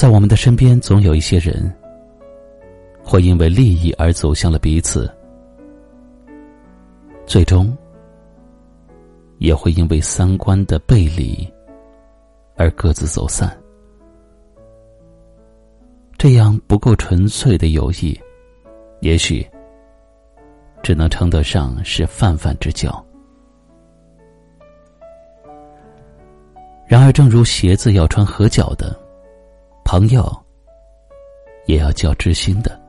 在我们的身边，总有一些人，会因为利益而走向了彼此，最终也会因为三观的背离而各自走散。这样不够纯粹的友谊，也许只能称得上是泛泛之交。然而，正如鞋子要穿合脚的，朋友也要交知心的。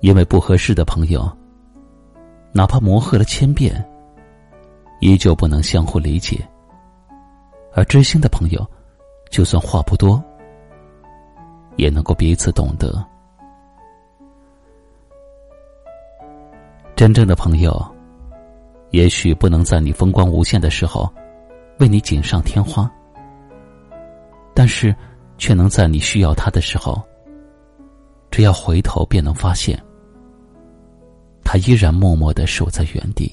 因为不合适的朋友，哪怕磨合了千遍，依旧不能相互理解；而知心的朋友，就算话不多，也能够彼此懂得。真正的朋友，也许不能在你风光无限的时候。为你锦上添花，但是却能在你需要他的时候，只要回头便能发现，他依然默默的守在原地。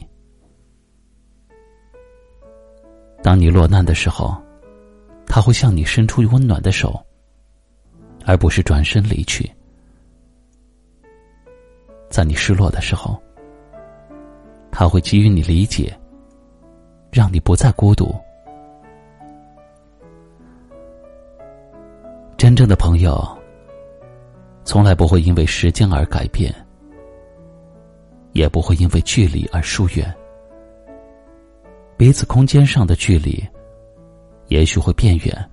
当你落难的时候，他会向你伸出温暖的手，而不是转身离去。在你失落的时候，他会给予你理解，让你不再孤独。真正的朋友，从来不会因为时间而改变，也不会因为距离而疏远。彼此空间上的距离，也许会变远，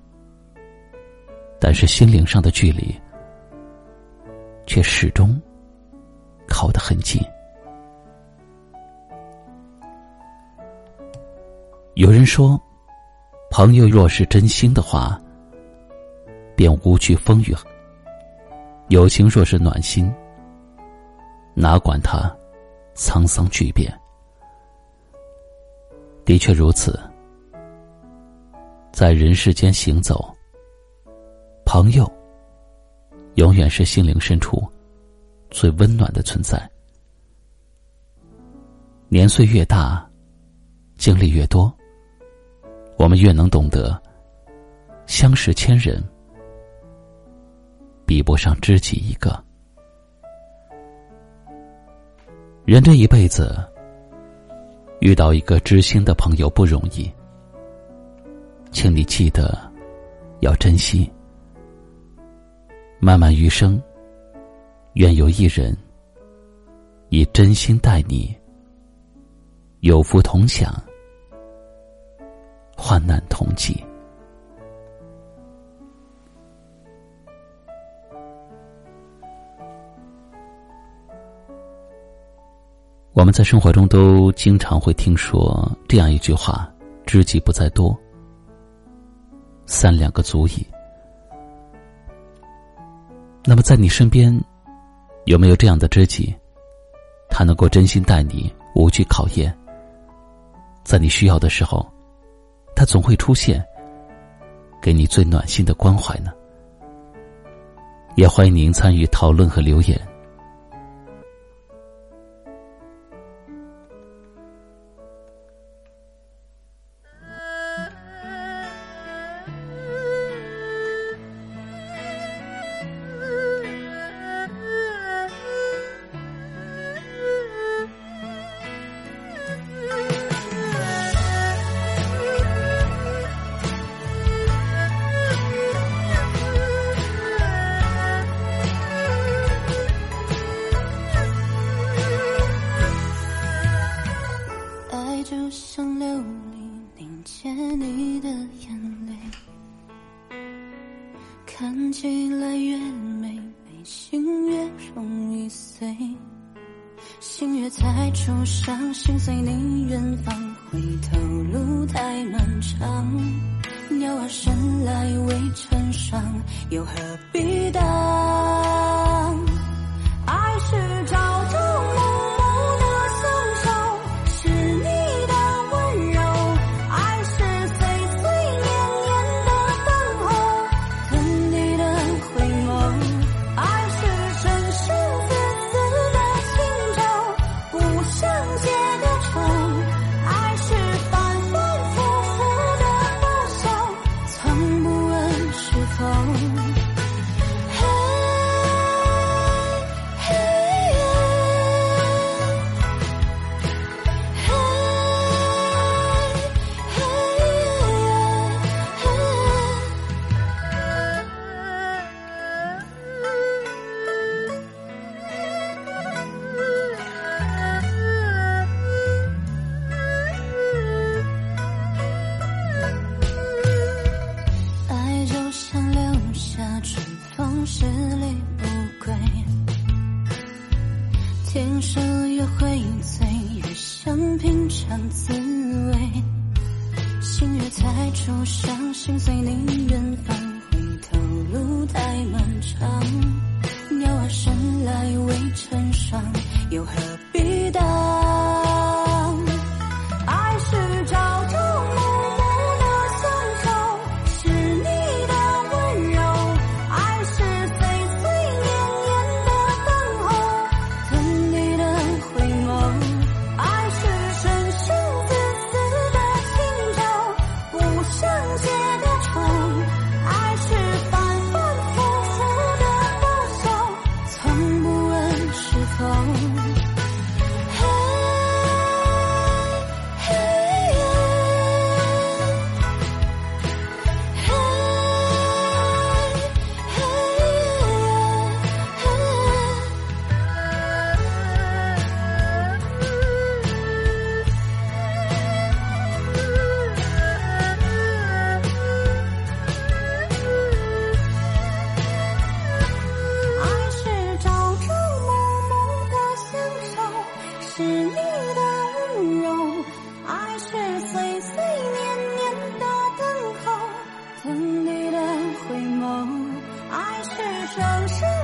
但是心灵上的距离，却始终靠得很近。有人说，朋友若是真心的话。便无惧风雨。友情若是暖心，哪管它沧桑巨变。的确如此，在人世间行走，朋友永远是心灵深处最温暖的存在。年岁越大，经历越多，我们越能懂得，相识千人。比不上知己一个。人这一辈子，遇到一个知心的朋友不容易，请你记得要珍惜。漫漫余生，愿有一人以真心待你，有福同享，患难同济。我们在生活中都经常会听说这样一句话：“知己不在多，三两个足矣。”那么，在你身边有没有这样的知己？他能够真心待你，无惧考验。在你需要的时候，他总会出现，给你最暖心的关怀呢？也欢迎您参与讨论和留言。看起来越美，内心越容易碎。心越猜出伤，心随你远方，回头路太漫长。鸟儿生来为成双，又何必当？滋味。心越猜出伤心随，你远方等你的回眸，爱是城市。